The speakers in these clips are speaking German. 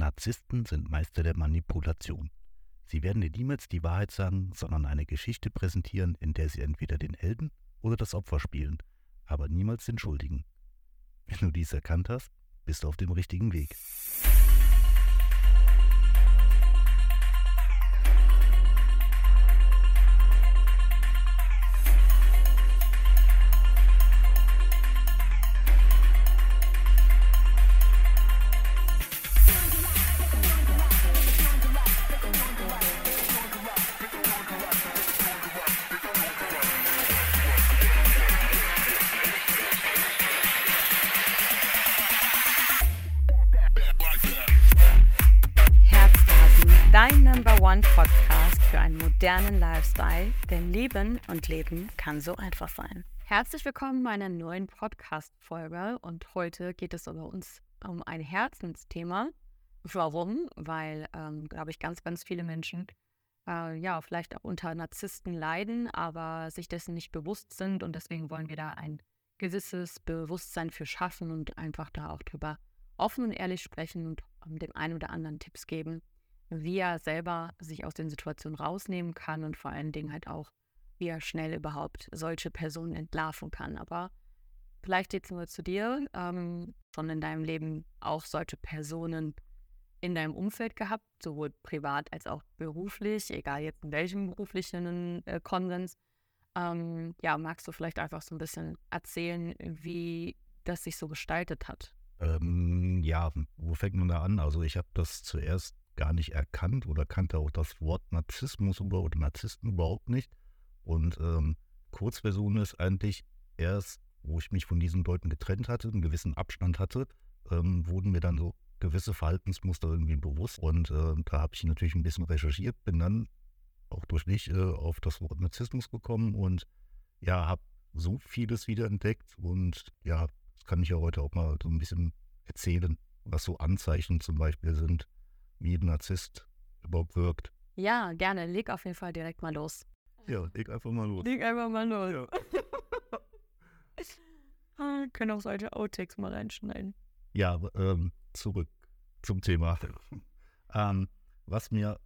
Narzissten sind Meister der Manipulation. Sie werden dir niemals die Wahrheit sagen, sondern eine Geschichte präsentieren, in der sie entweder den Helden oder das Opfer spielen, aber niemals den Schuldigen. Wenn du dies erkannt hast, bist du auf dem richtigen Weg. Dein Number One Podcast für einen modernen Lifestyle, denn Leben und Leben kann so einfach sein. Herzlich willkommen bei einer neuen Podcast-Folge und heute geht es über uns um ein Herzensthema. Warum? Weil, ähm, glaube ich, ganz, ganz viele Menschen äh, ja vielleicht auch unter Narzissten leiden, aber sich dessen nicht bewusst sind und deswegen wollen wir da ein gewisses Bewusstsein für schaffen und einfach da auch drüber offen und ehrlich sprechen und um, dem einen oder anderen Tipps geben, wie er selber sich aus den Situationen rausnehmen kann und vor allen Dingen halt auch, wie er schnell überhaupt solche Personen entlarven kann. Aber vielleicht jetzt nur zu dir, ähm, schon in deinem Leben auch solche Personen in deinem Umfeld gehabt, sowohl privat als auch beruflich, egal jetzt in welchem beruflichen äh, Konsens. Ähm, ja, magst du vielleicht einfach so ein bisschen erzählen, wie das sich so gestaltet hat? Ähm, ja, wo fängt man da an? Also ich habe das zuerst gar nicht erkannt oder kannte auch das Wort Narzissmus oder Narzissten überhaupt nicht. Und ähm, Kurzversion ist eigentlich erst, wo ich mich von diesen Leuten getrennt hatte, einen gewissen Abstand hatte, ähm, wurden mir dann so gewisse Verhaltensmuster irgendwie bewusst. Und äh, da habe ich natürlich ein bisschen recherchiert, bin dann auch durch dich äh, auf das Wort Narzissmus gekommen und ja, habe so vieles wiederentdeckt und ja, das kann ich ja heute auch mal so ein bisschen erzählen, was so Anzeichen zum Beispiel sind, wie ein Narzisst überhaupt wirkt. Ja, gerne. Leg auf jeden Fall direkt mal los. Ja, leg einfach mal los. Leg einfach mal los. Ja. Können auch solche Outtakes mal reinschneiden. Ja, ähm, zurück zum Thema. ähm, was mir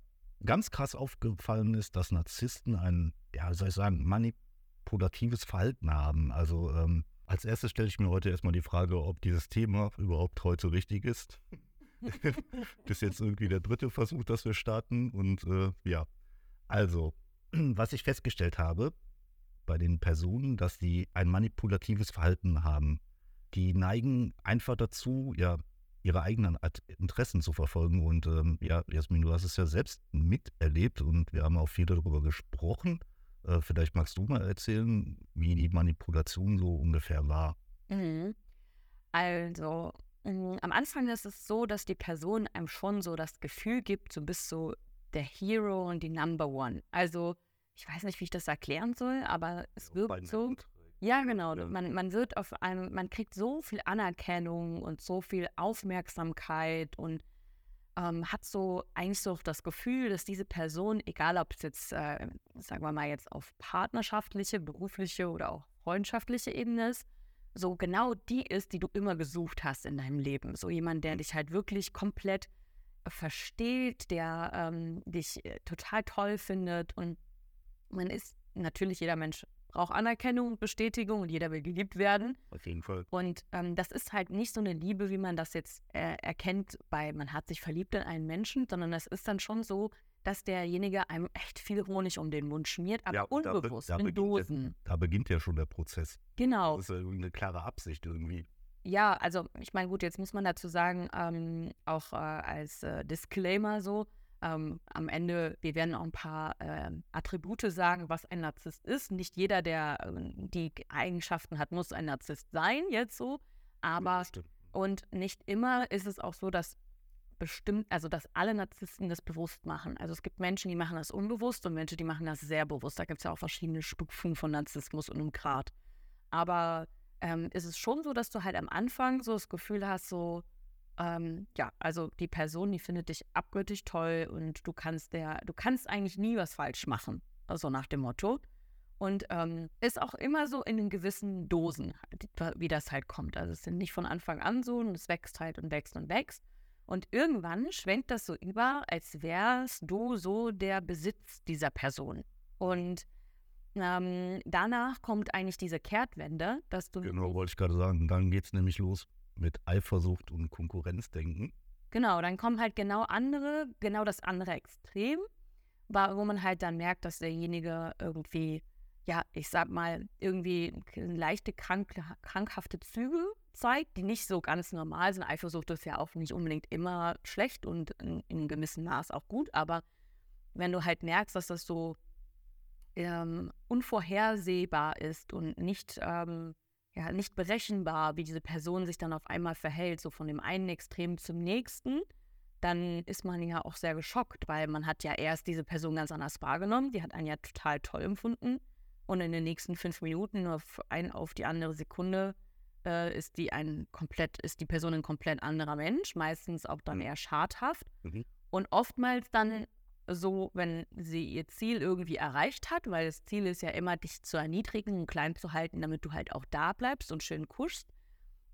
ganz krass aufgefallen ist, dass Narzissten ein, ja, soll ich sagen, manipulatives Verhalten haben. Also ähm, als erstes stelle ich mir heute erstmal die Frage, ob dieses Thema überhaupt heute richtig ist. das ist jetzt irgendwie der dritte Versuch, dass wir starten. Und äh, ja, also, was ich festgestellt habe bei den Personen, dass sie ein manipulatives Verhalten haben. Die neigen einfach dazu, ja, ihre eigenen Interessen zu verfolgen. Und ähm, ja, Jasmin, du hast es ja selbst miterlebt und wir haben auch viel darüber gesprochen. Äh, vielleicht magst du mal erzählen, wie die Manipulation so ungefähr war. Mhm. Also, am Anfang ist es so, dass die Person einem schon so das Gefühl gibt, du bist so der Hero und die Number One. Also, ich weiß nicht, wie ich das erklären soll, aber es Ja, wirkt so. Ja, genau. Ja. Man, man wird auf einem, man kriegt so viel Anerkennung und so viel Aufmerksamkeit und ähm, hat so eigentlich so das Gefühl, dass diese Person, egal ob es jetzt, äh, sagen wir mal, jetzt auf partnerschaftliche, berufliche oder auch freundschaftliche Ebene ist, so genau die ist, die du immer gesucht hast in deinem Leben. So jemand, der dich halt wirklich komplett äh, versteht, der ähm, dich äh, total toll findet und man ist natürlich jeder Mensch braucht Anerkennung, Bestätigung und jeder will geliebt werden. Auf jeden Fall. Und ähm, das ist halt nicht so eine Liebe, wie man das jetzt äh, erkennt, bei man hat sich verliebt in einen Menschen, sondern es ist dann schon so, dass derjenige einem echt viel Honig um den Mund schmiert, aber Ja, und da be- unbewusst, da in der- Dosen. Da beginnt ja schon der Prozess. Genau. Das ist ja eine klare Absicht irgendwie. Ja, also ich meine, gut, jetzt muss man dazu sagen, ähm, auch äh, als äh, Disclaimer so, ähm, am Ende, wir werden auch ein paar ähm, Attribute sagen, was ein Narzisst ist. Nicht jeder, der ähm, die Eigenschaften hat, muss ein Narzisst sein, jetzt so. Aber stimmt. Und nicht immer ist es auch so, dass bestimmt, also dass alle Narzissten das bewusst machen. Also es gibt Menschen, die machen das unbewusst und Menschen, die machen das sehr bewusst. Da gibt es ja auch verschiedene Stufen von Narzissmus und im Grad. Aber ähm, ist es schon so, dass du halt am Anfang so das Gefühl hast, so, ähm, ja, also die Person, die findet dich abgöttisch toll und du kannst der, du kannst eigentlich nie was falsch machen. Also nach dem Motto. Und ähm, ist auch immer so in den gewissen Dosen, wie das halt kommt. Also es sind nicht von Anfang an so und es wächst halt und wächst und wächst. Und irgendwann schwenkt das so über, als wärst du so der Besitz dieser Person. Und ähm, danach kommt eigentlich diese Kehrtwende, dass du. Genau, wollte ich gerade sagen. Dann geht es nämlich los mit Eifersucht und Konkurrenzdenken. Genau, dann kommen halt genau andere, genau das andere Extrem, wo man halt dann merkt, dass derjenige irgendwie, ja, ich sag mal, irgendwie leichte krank, krankhafte Züge zeigt, die nicht so ganz normal sind. Eifersucht ist ja auch nicht unbedingt immer schlecht und in, in einem gewissen Maß auch gut, aber wenn du halt merkst, dass das so ähm, unvorhersehbar ist und nicht, ähm, ja, nicht berechenbar, wie diese Person sich dann auf einmal verhält, so von dem einen Extrem zum nächsten, dann ist man ja auch sehr geschockt, weil man hat ja erst diese Person ganz anders wahrgenommen, die hat einen ja total toll empfunden und in den nächsten fünf Minuten auf ein auf die andere Sekunde äh, ist die ein komplett, ist die Person ein komplett anderer Mensch, meistens auch dann mhm. eher schadhaft. Mhm. Und oftmals dann so, wenn sie ihr Ziel irgendwie erreicht hat, weil das Ziel ist ja immer, dich zu erniedrigen und klein zu halten, damit du halt auch da bleibst und schön kuschst.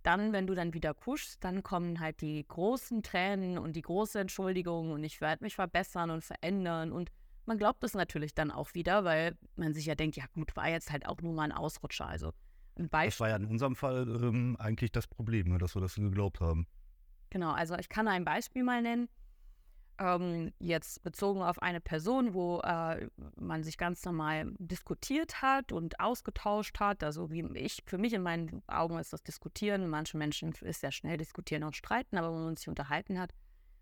Dann, wenn du dann wieder kuschst, dann kommen halt die großen Tränen und die große Entschuldigung und ich werde mich verbessern und verändern und man glaubt es natürlich dann auch wieder, weil man sich ja denkt, ja gut, war jetzt halt auch nur mal ein Ausrutscher. Also ein Beispiel. Das war ja in unserem Fall ähm, eigentlich das Problem, ne, dass wir das geglaubt haben. Genau, also ich kann ein Beispiel mal nennen ähm, jetzt bezogen auf eine Person, wo äh, man sich ganz normal diskutiert hat und ausgetauscht hat. Also wie ich, für mich in meinen Augen ist das Diskutieren. Manche Menschen ist sehr schnell diskutieren und streiten, aber wenn man sich unterhalten hat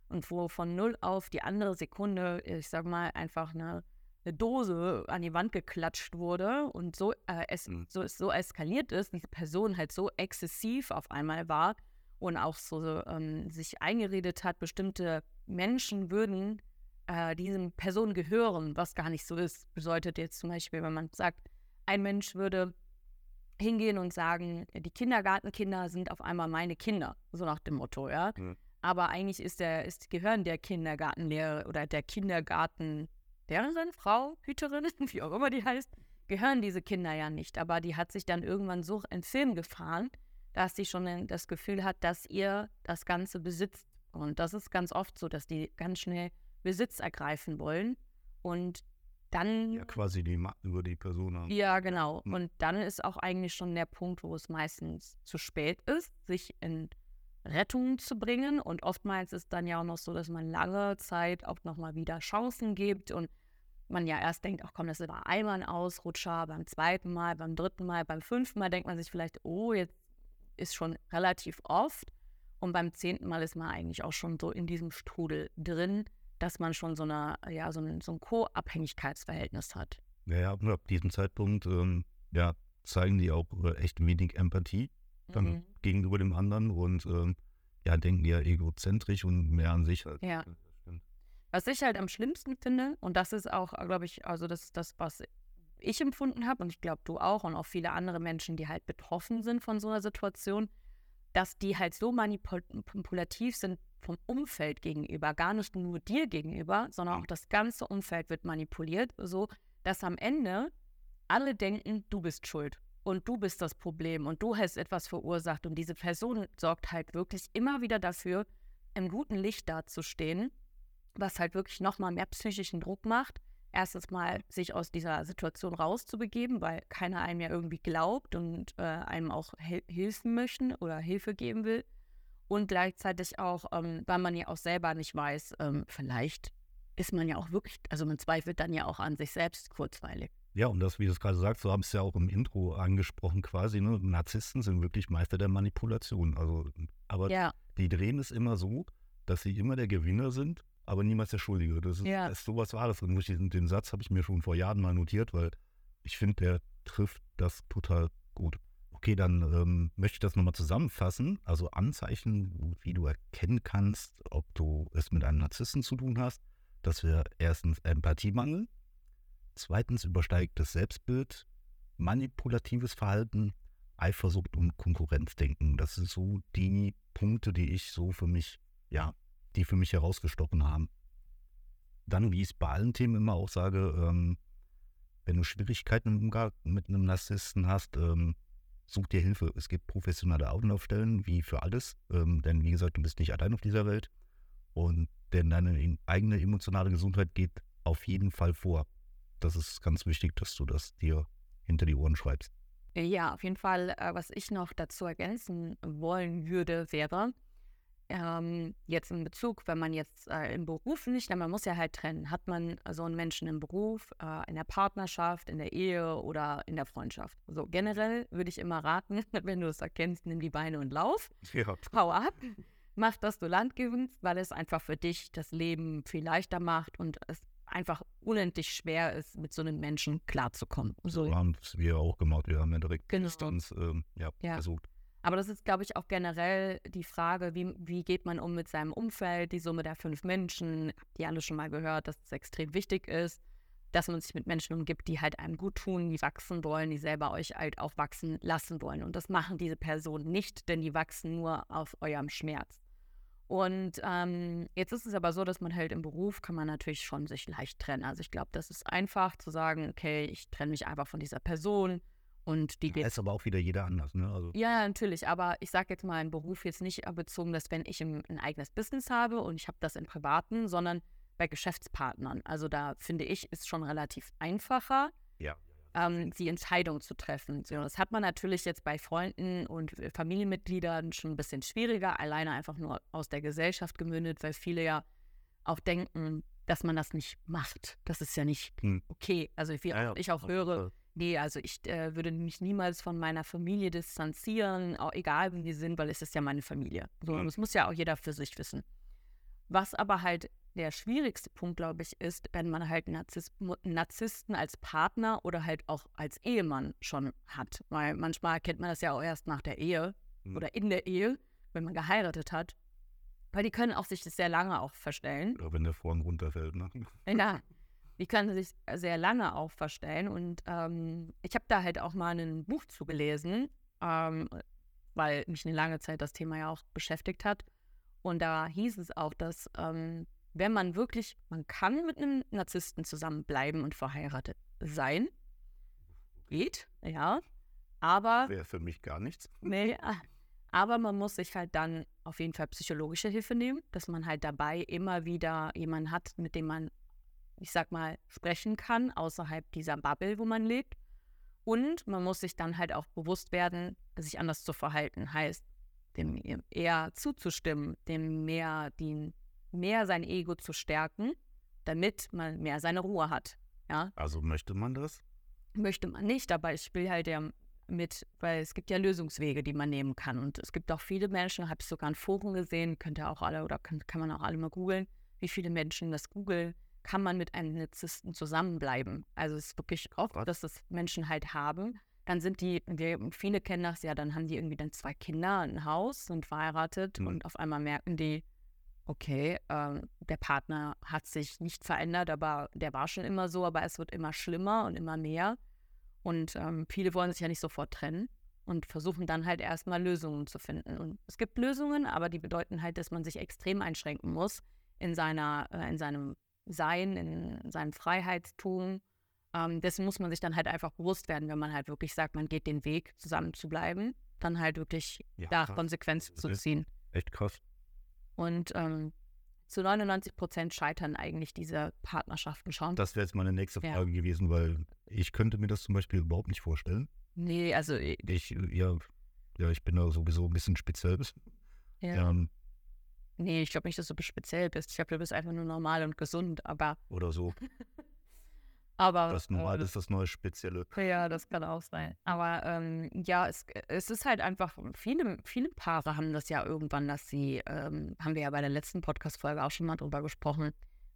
und wo von null auf die andere Sekunde, ich sag mal, einfach eine, eine Dose an die Wand geklatscht wurde und so, äh, es, mhm. so, so eskaliert ist, diese Person halt so exzessiv auf einmal war und auch so ähm, sich eingeredet hat, bestimmte Menschen würden äh, diesen Personen gehören, was gar nicht so ist. Bedeutet jetzt zum Beispiel, wenn man sagt, ein Mensch würde hingehen und sagen, die Kindergartenkinder sind auf einmal meine Kinder, so nach dem Motto, ja. Mhm. Aber eigentlich ist der, ist, gehören der Kindergartenlehrer oder der Kindergartenlehrerin, Frau, Hüterin, wie auch immer die heißt, gehören diese Kinder ja nicht. Aber die hat sich dann irgendwann so in Film gefahren, dass sie schon das Gefühl hat, dass ihr das Ganze besitzt und das ist ganz oft so, dass die ganz schnell Besitz ergreifen wollen und dann. Ja, quasi die Macht über die Person haben. Ja, genau. Und dann ist auch eigentlich schon der Punkt, wo es meistens zu spät ist, sich in Rettung zu bringen. Und oftmals ist dann ja auch noch so, dass man lange Zeit auch nochmal wieder Chancen gibt und man ja erst denkt, ach komm, das war einmal ein Ausrutscher, beim zweiten Mal, beim dritten Mal, beim fünften Mal denkt man sich vielleicht, oh, jetzt ist schon relativ oft. Und beim zehnten Mal ist man eigentlich auch schon so in diesem Strudel drin, dass man schon so, eine, ja, so ein, so ein Co-Abhängigkeitsverhältnis hat. Ja, ja, ab diesem Zeitpunkt ähm, ja, zeigen die auch äh, echt wenig Empathie dann mhm. gegenüber dem anderen und ähm, ja, denken eher egozentrisch und mehr an sich halt. Ja. Was ich halt am schlimmsten finde, und das ist auch, glaube ich, also das ist das, was ich empfunden habe, und ich glaube du auch und auch viele andere Menschen, die halt betroffen sind von so einer Situation, dass die halt so manipulativ sind vom Umfeld gegenüber, gar nicht nur dir gegenüber, sondern auch das ganze Umfeld wird manipuliert, so dass am Ende alle denken, du bist schuld und du bist das Problem und du hast etwas verursacht und diese Person sorgt halt wirklich immer wieder dafür, im guten Licht dazustehen, was halt wirklich nochmal mehr psychischen Druck macht erstes Mal sich aus dieser Situation rauszubegeben, weil keiner einem ja irgendwie glaubt und äh, einem auch hel helfen möchte oder Hilfe geben will. Und gleichzeitig auch, ähm, weil man ja auch selber nicht weiß, ähm, vielleicht ist man ja auch wirklich, also man zweifelt dann ja auch an sich selbst kurzweilig. Ja, und das, wie du es gerade sagst, so haben es ja auch im Intro angesprochen quasi, ne? Narzissten sind wirklich Meister der Manipulation. Also, aber ja. die drehen es immer so, dass sie immer der Gewinner sind aber niemals der Schuldige. Das ist, ja. das, sowas war das. Und den, den Satz habe ich mir schon vor Jahren mal notiert, weil ich finde, der trifft das total gut. Okay, dann ähm, möchte ich das nochmal zusammenfassen. Also Anzeichen, wie du erkennen kannst, ob du es mit einem Narzissten zu tun hast. Das wäre erstens Empathiemangel, zweitens übersteigtes Selbstbild, manipulatives Verhalten, Eifersucht und Konkurrenzdenken. Das sind so die Punkte, die ich so für mich ja die für mich herausgestochen haben. Dann, wie ich es bei allen Themen immer auch sage, ähm, wenn du Schwierigkeiten im Umgang mit einem Narzissten hast, ähm, such dir Hilfe. Es gibt professionelle Anlaufstellen, wie für alles. Ähm, denn wie gesagt, du bist nicht allein auf dieser Welt. Und denn deine eigene emotionale Gesundheit geht auf jeden Fall vor. Das ist ganz wichtig, dass du das dir hinter die Ohren schreibst. Ja, auf jeden Fall, äh, was ich noch dazu ergänzen wollen würde, wäre, ähm, jetzt in Bezug, wenn man jetzt äh, im Beruf nicht, man muss ja halt trennen, hat man so einen Menschen im Beruf, äh, in der Partnerschaft, in der Ehe oder in der Freundschaft. So generell würde ich immer raten, wenn du es erkennst, nimm die Beine und lauf, ja. hau ab, mach, dass du Land gewinnst, weil es einfach für dich das Leben viel leichter macht und es einfach unendlich schwer ist, mit so einem Menschen klarzukommen. So haben es wir auch gemacht. Wir haben ja direkt genau. Distanz ähm, ja, ja. versucht. Aber das ist, glaube ich, auch generell die Frage, wie, wie geht man um mit seinem Umfeld, die Summe der fünf Menschen. Habt ihr alle schon mal gehört, dass es extrem wichtig ist, dass man sich mit Menschen umgibt, die halt einem gut tun, die wachsen wollen, die selber euch halt auch wachsen lassen wollen. Und das machen diese Personen nicht, denn die wachsen nur auf eurem Schmerz. Und ähm, jetzt ist es aber so, dass man halt im Beruf kann man natürlich schon sich leicht trennen. Also ich glaube, das ist einfach zu sagen, okay, ich trenne mich einfach von dieser Person und die geht. Ja, ist aber auch wieder jeder anders, ne? Also. Ja, natürlich. Aber ich sage jetzt mal im Beruf jetzt nicht bezogen, dass wenn ich ein, ein eigenes Business habe und ich habe das im Privaten, sondern bei Geschäftspartnern. Also da finde ich, ist schon relativ einfacher. Ja ähm, die Entscheidung zu treffen. So, das hat man natürlich jetzt bei Freunden und Familienmitgliedern schon ein bisschen schwieriger, alleine einfach nur aus der Gesellschaft gemündet, weil viele ja auch denken, dass man das nicht macht. Das ist ja nicht hm. okay. Also wie ja, ja. ich auch höre, nee, also ich äh, würde mich niemals von meiner Familie distanzieren, auch egal wie die sind, weil es ist ja meine Familie. So, hm. Das muss ja auch jeder für sich wissen. Was aber halt der schwierigste Punkt, glaube ich, ist, wenn man halt Narzisst Narzissten als Partner oder halt auch als Ehemann schon hat. Weil manchmal kennt man das ja auch erst nach der Ehe mhm. oder in der Ehe, wenn man geheiratet hat. Weil die können auch sich das sehr lange auch verstellen. Oder wenn der Vorhang runterfällt, ne? Ja, die können sich sehr lange auch verstellen. Und ähm, ich habe da halt auch mal ein Buch zugelesen, ähm, weil mich eine lange Zeit das Thema ja auch beschäftigt hat. Und da hieß es auch, dass ähm, wenn man wirklich, man kann mit einem Narzissten zusammenbleiben und verheiratet sein. Geht, ja. Aber. Wäre für mich gar nichts. Nee, aber man muss sich halt dann auf jeden Fall psychologische Hilfe nehmen, dass man halt dabei immer wieder jemanden hat, mit dem man, ich sag mal, sprechen kann, außerhalb dieser Bubble, wo man lebt. Und man muss sich dann halt auch bewusst werden, sich anders zu verhalten. Heißt, dem eher zuzustimmen, dem mehr die mehr sein Ego zu stärken, damit man mehr seine Ruhe hat. Ja? Also möchte man das? Möchte man nicht, aber ich will halt ja mit, weil es gibt ja Lösungswege, die man nehmen kann. Und es gibt auch viele Menschen, habe ich sogar in Foren gesehen, könnt ihr auch alle oder kann, kann man auch alle mal googeln, wie viele Menschen das googeln, kann man mit einem Narzissten zusammenbleiben. Also es ist wirklich oft, Was? dass das Menschen halt haben. Dann sind die, wir, viele kennen das ja, dann haben die irgendwie dann zwei Kinder, ein Haus, sind verheiratet mhm. und auf einmal merken die, okay, ähm, der Partner hat sich nicht verändert, aber der war schon immer so, aber es wird immer schlimmer und immer mehr. Und ähm, viele wollen sich ja nicht sofort trennen und versuchen dann halt erstmal Lösungen zu finden. Und es gibt Lösungen, aber die bedeuten halt, dass man sich extrem einschränken muss in seiner, äh, in seinem Sein, in seinem Freiheitstum. Ähm, dessen muss man sich dann halt einfach bewusst werden, wenn man halt wirklich sagt, man geht den Weg, zusammen zu bleiben, dann halt wirklich ja, da Konsequenzen zu ziehen. Echt krass. Und ähm, zu 99 Prozent scheitern eigentlich diese Partnerschaften schon. Das wäre jetzt meine nächste Frage ja. gewesen, weil ich könnte mir das zum Beispiel überhaupt nicht vorstellen. Nee, also äh, ich, ja, ja, ich bin da sowieso ein bisschen speziell. Ja. Ähm, nee, ich glaube nicht, dass du speziell bist. Ich glaube, du bist einfach nur normal und gesund, aber. Oder so. Aber, das Normal äh, ist das neue Spezielle. Ja, das kann auch sein. Aber ähm, ja, es, es ist halt einfach, viele, viele Paare haben das ja irgendwann, dass sie, ähm, haben wir ja bei der letzten Podcast-Folge auch schon mal drüber gesprochen,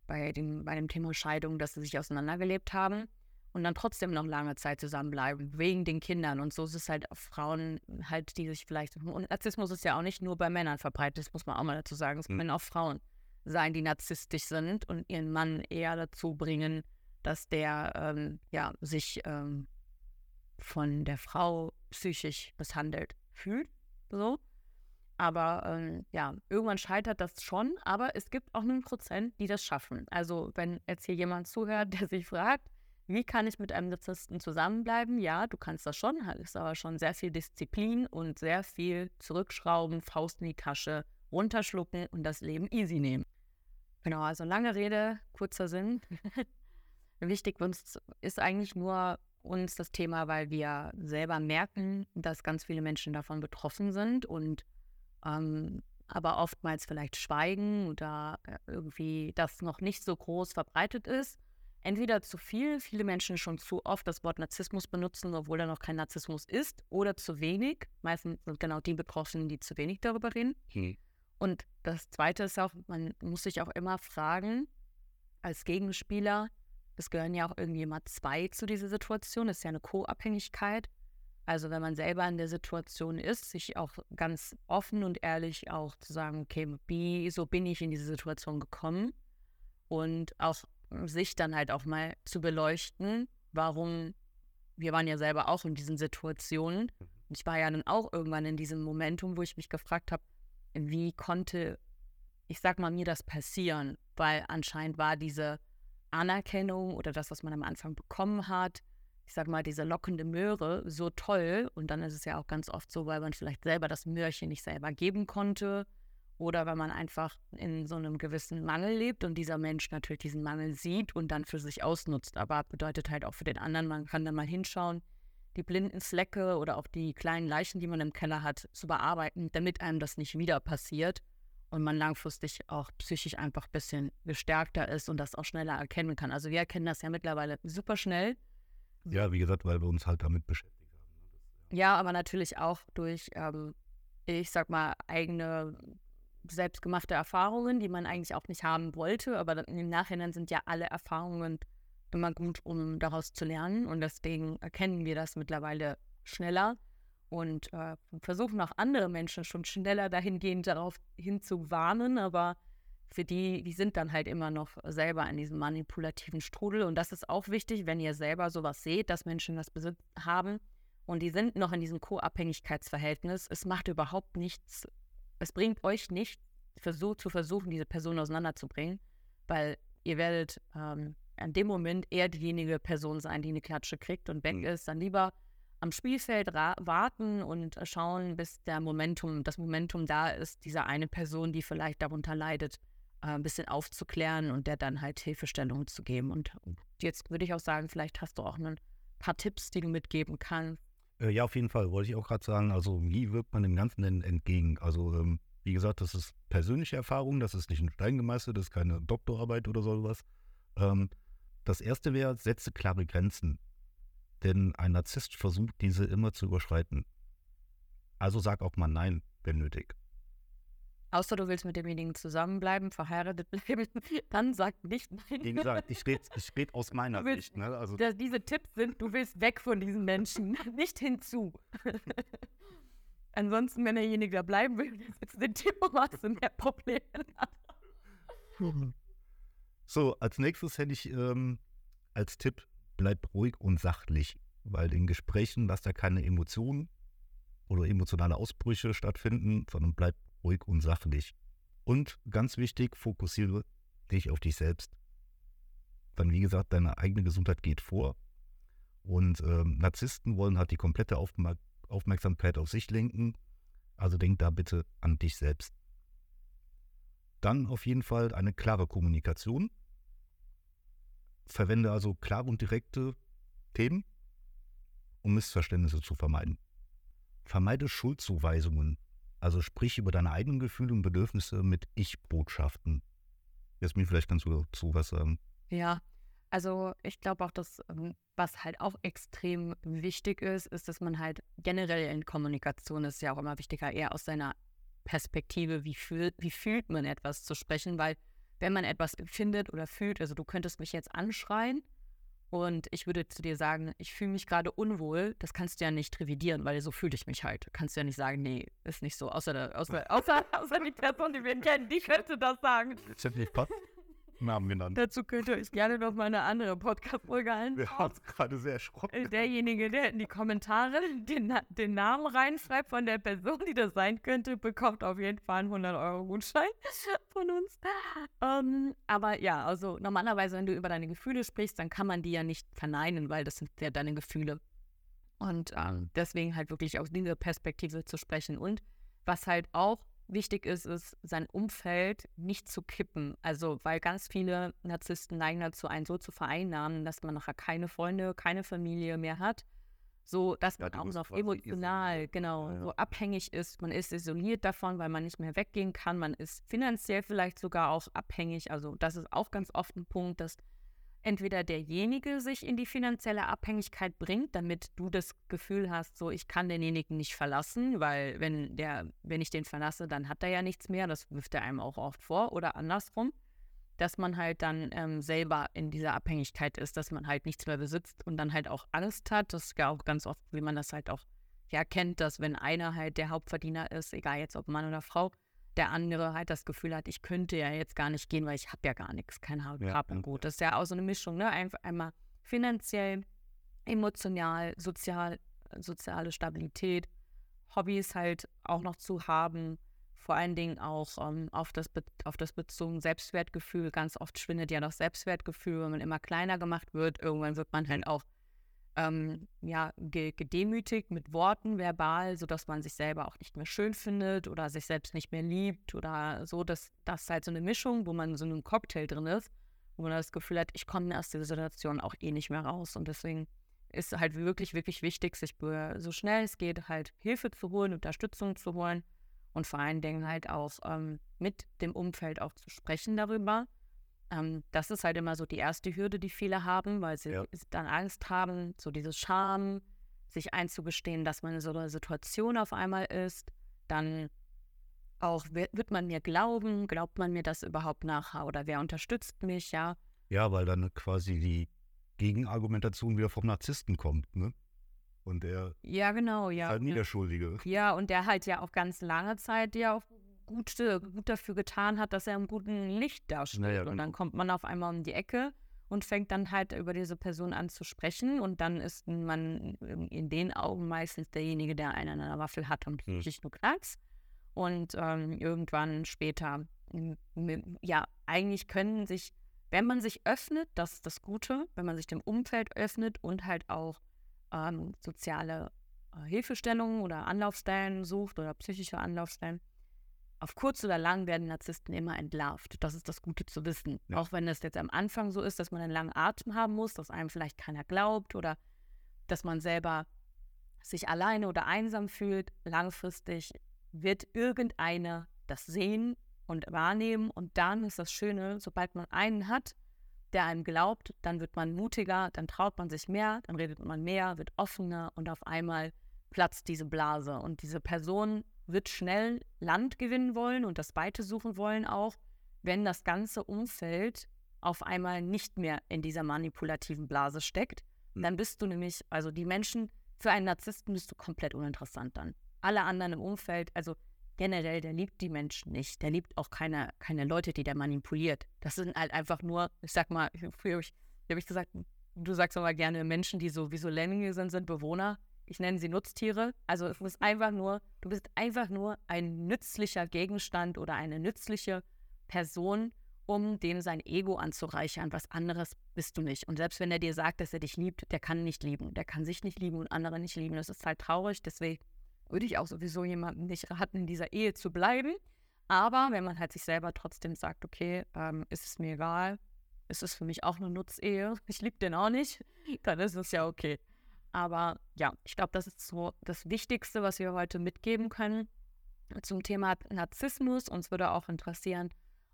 bei dem, bei dem Thema Scheidung, dass sie sich auseinandergelebt haben und dann trotzdem noch lange Zeit zusammenbleiben, wegen den Kindern. Und so ist es halt Frauen halt, die sich vielleicht. Und Narzissmus ist ja auch nicht nur bei Männern verbreitet, das muss man auch mal dazu sagen. Es hm. können auch Frauen sein, die narzisstisch sind und ihren Mann eher dazu bringen, dass der ähm, ja, sich ähm, von der Frau psychisch misshandelt fühlt. So. Aber ähm, ja, irgendwann scheitert das schon, aber es gibt auch einen Prozent, die das schaffen. Also wenn jetzt hier jemand zuhört, der sich fragt, wie kann ich mit einem Narzissten zusammenbleiben? Ja, du kannst das schon, ist aber schon sehr viel Disziplin und sehr viel zurückschrauben, Faust in die Tasche, runterschlucken und das Leben easy nehmen. Genau, also lange Rede, kurzer Sinn. Wichtig uns ist eigentlich nur uns das Thema, weil wir selber merken, dass ganz viele Menschen davon betroffen sind und ähm, aber oftmals vielleicht schweigen oder äh, irgendwie das noch nicht so groß verbreitet ist. Entweder zu viel, viele Menschen schon zu oft das Wort Narzissmus benutzen, obwohl er noch kein Narzissmus ist, oder zu wenig. Meistens sind genau die Betroffenen, die zu wenig darüber reden. Hm. Und das Zweite ist auch, man muss sich auch immer fragen, als Gegenspieler, es gehören ja auch irgendwie immer zwei zu dieser Situation, es ist ja eine Co-Abhängigkeit. Also wenn man selber in der Situation ist, sich auch ganz offen und ehrlich auch zu sagen, okay, wie, so bin ich in diese Situation gekommen und auch sich dann halt auch mal zu beleuchten, warum wir waren ja selber auch in diesen Situationen. Mhm. Ich war ja dann auch irgendwann in diesem Momentum, wo ich mich gefragt habe, wie konnte, ich sag mal, mir das passieren? Weil anscheinend war diese Anerkennung oder das, was man am Anfang bekommen hat, ich sag mal, diese lockende Möhre so toll. Und dann ist es ja auch ganz oft so, weil man vielleicht selber das Möhrchen nicht selber geben konnte oder weil man einfach in so einem gewissen Mangel lebt und dieser Mensch natürlich diesen Mangel sieht und dann für sich ausnutzt. Aber bedeutet halt auch für den anderen, man kann da mal hinschauen, die blinden Flecke oder auch die kleinen Leichen, die man im Keller hat, zu bearbeiten, damit einem das nicht wieder passiert und man langfristig auch psychisch einfach ein bisschen gestärkter ist und das auch schneller erkennen kann. Also wir erkennen das ja mittlerweile super schnell. Ja, wie gesagt, weil wir uns halt damit beschäftigt haben. Ne? Ja, aber natürlich auch durch, ähm, ich sag mal, eigene selbstgemachte Erfahrungen, die man eigentlich auch nicht haben wollte, aber im Nachhinein sind ja alle Erfahrungen immer gut, um daraus zu lernen und deswegen erkennen wir das mittlerweile schneller und äh, versuchen auch andere Menschen schon schneller dahingehend darauf hinzuwarnen, aber für die, die sind dann halt immer noch selber in diesem manipulativen Strudel und das ist auch wichtig, wenn ihr selber sowas seht, dass Menschen das Besitz haben und die sind noch in diesem Co-Abhängigkeitsverhältnis. Es macht überhaupt nichts es bringt euch nicht, versuch, zu versuchen, diese Person auseinanderzubringen, weil ihr werdet ähm, an dem Moment eher diejenige Person sein, die eine Klatsche kriegt und weg mhm. ist. Dann lieber am Spielfeld warten und schauen, bis der Momentum, das Momentum da ist, diese eine Person, die vielleicht darunter leidet, äh, ein bisschen aufzuklären und der dann halt Hilfestellungen zu geben. Und jetzt würde ich auch sagen, vielleicht hast du auch ein paar Tipps, die du mitgeben kannst, äh, ja, auf jeden Fall, wollte ich auch gerade sagen. Also, wie wirkt man dem Ganzen denn entgegen? Also, ähm, wie gesagt, das ist persönliche Erfahrung, das ist nicht ein Stein gemeißelt, das ist keine Doktorarbeit oder sowas. Ähm, das erste wäre, setze klare Grenzen. Denn ein Narzisst versucht, diese immer zu überschreiten. Also sag auch mal Nein, wenn nötig. Außer du willst mit demjenigen zusammenbleiben, verheiratet bleiben, dann sag nicht nein. Wie gesagt, ich rede ich red aus meiner willst, Sicht. Ne? Also, diese Tipps sind, du willst weg von diesen Menschen, nicht hinzu. Ansonsten, wenn derjenige da bleiben will, jetzt den Tipp machst du mehr Probleme. so, als nächstes hätte ich ähm, als Tipp, bleib ruhig und sachlich, weil in Gesprächen lass da keine Emotionen oder emotionale Ausbrüche stattfinden, sondern bleib ruhig und sachlich. Und ganz wichtig, fokussiere dich auf dich selbst. Dann, wie gesagt, deine eigene Gesundheit geht vor. Und ähm, Narzissten wollen halt die komplette Aufmerk Aufmerksamkeit auf sich lenken. Also denk da bitte an dich selbst. Dann auf jeden Fall eine klare Kommunikation. Verwende also klare und direkte Themen, um Missverständnisse zu vermeiden. Vermeide Schuldzuweisungen. Also sprich über deine eigenen Gefühle und Bedürfnisse mit Ich-Botschaften. Jasmin, vielleicht kannst du dazu was sagen. Ja, also ich glaube auch, dass ähm, was halt auch extrem wichtig ist, ist, dass man halt generell in Kommunikation ist ja auch immer wichtiger, eher aus seiner Perspektive, wie, fühl, wie fühlt man etwas zu sprechen, weil wenn man etwas findet oder fühlt, also du könntest mich jetzt anschreien und ich würde zu dir sagen, ich fühle mich gerade unwohl, das kannst du ja nicht revidieren, weil so fühle ich mich halt. Kannst du ja nicht sagen, nee, ist nicht so. Außer, außer, außer, außer die Person, die wir kennen, die könnte das sagen. Hätte nicht passt. Namen genannt. Dazu könnt ihr euch gerne noch mal eine andere Podcast-Folge ein. Wir haben uns gerade sehr erschrocken. Äh, derjenige, der in die Kommentare den, den, Namen reinschreibt von der Person, die das sein könnte, bekommt auf jeden Fall einen 100-Euro-Gutschein von uns. Ähm, aber ja, also normalerweise, wenn du über deine Gefühle sprichst, dann kann man die ja nicht verneinen, weil das sind ja deine Gefühle. Und ähm, deswegen halt wirklich aus dieser Perspektive zu sprechen. Und was halt auch wichtig ist, ist, sein Umfeld nicht zu kippen. Also, weil ganz viele Narzissten neigen dazu, einen so zu vereinnahmen, dass man nachher keine Freunde, keine Familie mehr hat. So, dass ja, man auch noch emotional, genau, ja, ja. so abhängig ist. Man ist isoliert davon, weil man nicht mehr weggehen kann. Man ist finanziell vielleicht sogar auch abhängig. Also, das ist auch ganz oft ein Punkt, dass entweder derjenige sich in die finanzielle Abhängigkeit bringt, damit du das Gefühl hast, so ich kann denjenigen nicht verlassen, weil wenn der, wenn ich den verlasse, dann hat er ja nichts mehr. Das wirft er einem auch oft vor oder andersrum, dass man halt dann ähm, selber in dieser Abhängigkeit ist, dass man halt nichts mehr besitzt und dann halt auch Angst hat. Das ist ja auch ganz oft, wie man das halt auch ja kennt, dass wenn einer halt der Hauptverdiener ist, egal jetzt ob Mann oder Frau, der andere halt das Gefühl hat, ich könnte ja jetzt gar nicht gehen, weil ich habe ja gar nichts, kein Hab und Gut. Das ist ja auch so eine Mischung, ne? Einfach einmal finanziell, emotional, sozial, soziale Stabilität, Hobbys halt auch noch zu haben, vor allen Dingen auch um, ähm, auf, das auf das bezogen Selbstwertgefühl. Ganz oft schwindet ja das Selbstwertgefühl, wenn man immer kleiner gemacht wird. Irgendwann wird man halt auch ähm, ja, ge gedemütigt mit Worten verbal, sodass man sich selber auch nicht mehr schön findet oder sich selbst nicht mehr liebt oder so. Das, das ist halt so eine Mischung, wo man so in einem Cocktail drin ist, wo man das Gefühl hat, ich komme aus dieser Situation auch eh nicht mehr raus. Und deswegen ist halt wirklich, wirklich wichtig, sich so schnell es geht halt Hilfe zu holen, Unterstützung zu holen und vor allen Dingen halt auch ähm, mit dem Umfeld auch zu sprechen darüber ähm, das ist halt immer so die erste Hürde, die viele haben, weil sie ja. dann Angst haben, so dieses Scham, sich einzugestehen, dass man in so einer Situation auf einmal ist. Dann auch, wird man mir glauben, glaubt man mir das überhaupt nachher oder wer unterstützt mich, ja? Ja, weil dann quasi die Gegenargumentation wieder vom Narzissten kommt, ne? Und der ja, genau, ja. ist halt nie der Schuldige. Ja, und der halt ja auch ganz lange Zeit ja auch gut, gut dafür getan hat, dass er im guten Licht dasteht. Naja, und dann kommt man auf einmal um die Ecke und fängt dann halt über diese Person an zu sprechen und dann ist man in den Augen meistens derjenige, der einen an einer Waffel hat und hm. nur Knacks. Und ähm, irgendwann später, ja, eigentlich können sich, wenn man sich öffnet, das ist das Gute, wenn man sich dem Umfeld öffnet und halt auch ähm, soziale äh, Hilfestellungen oder Anlaufstellen sucht oder psychische Anlaufstellen, auf kurz oder lang werden Narzissten immer entlarvt. Das ist das Gute zu wissen. Ja. Auch wenn es jetzt am Anfang so ist, dass man einen langen Atem haben muss, dass einem vielleicht keiner glaubt oder dass man selber sich alleine oder einsam fühlt. Langfristig wird irgendeiner das sehen und wahrnehmen. Und dann ist das Schöne, sobald man einen hat, der einem glaubt, dann wird man mutiger, dann traut man sich mehr, dann redet man mehr, wird offener und auf einmal platzt diese Blase. Und diese Person wird schnell Land gewinnen wollen und das Weite suchen wollen auch, wenn das ganze Umfeld auf einmal nicht mehr in dieser manipulativen Blase steckt. Hm. Dann bist du nämlich, also die Menschen, für einen Narzissten bist du komplett uninteressant dann. Alle anderen im Umfeld, also generell, der liebt die Menschen nicht. Der liebt auch keine, keine Leute, die der manipuliert. Das sind halt einfach nur, ich sag mal, früher habe ich, hab ich gesagt, du sagst immer gerne Menschen, die so wie so Lemminge sind, sind Bewohner ich nenne sie Nutztiere. Also es ist einfach nur, du bist einfach nur ein nützlicher Gegenstand oder eine nützliche Person, um dem sein Ego anzureichern. Was anderes bist du nicht. Und selbst wenn er dir sagt, dass er dich liebt, der kann nicht lieben. Der kann sich nicht lieben und andere nicht lieben. Das ist halt traurig. Deswegen würde ich auch sowieso jemandem nicht raten, in dieser Ehe zu bleiben. Aber wenn man halt sich selber trotzdem sagt, okay, ähm, ist es mir egal, ist es für mich auch eine Nutzehe, ich liebe den auch nicht, dann ist es ja okay. Aber ja, ich glaube, das ist so das Wichtigste, was wir heute mitgeben können zum Thema Narzissmus. Uns würde auch interessieren,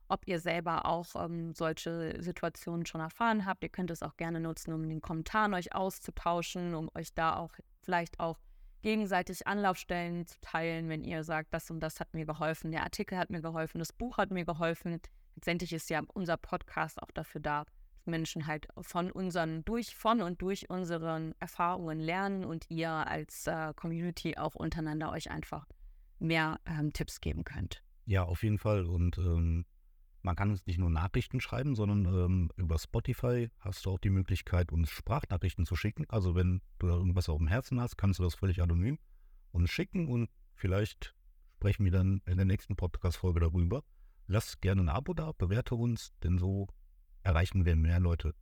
ob ihr selber auch ähm, solche Situationen schon erfahren habt. Ihr könnt es auch gerne nutzen, um in den Kommentaren euch auszutauschen, um euch da auch vielleicht auch gegenseitig Anlaufstellen zu teilen, wenn ihr sagt, das und das hat mir geholfen, der Artikel hat mir geholfen, das Buch hat mir geholfen. Letztendlich ist ja unser Podcast auch dafür da, Menschen halt von unseren, durch, von und durch unseren Erfahrungen lernen und ihr als äh, Community auch untereinander euch einfach mehr ähm, Tipps geben könnt. Ja, auf jeden Fall. Und ähm, man kann uns nicht nur Nachrichten schreiben, sondern ähm, über Spotify hast du auch die Möglichkeit, uns Sprachnachrichten zu schicken. Also wenn du da irgendwas auf dem Herzen hast, kannst du das völlig anonym uns schicken und vielleicht sprechen wir dann in der nächsten Podcast-Folge darüber. Lass gerne ein Abo da, bewerte uns, denn so erreichen wir mehr Leute.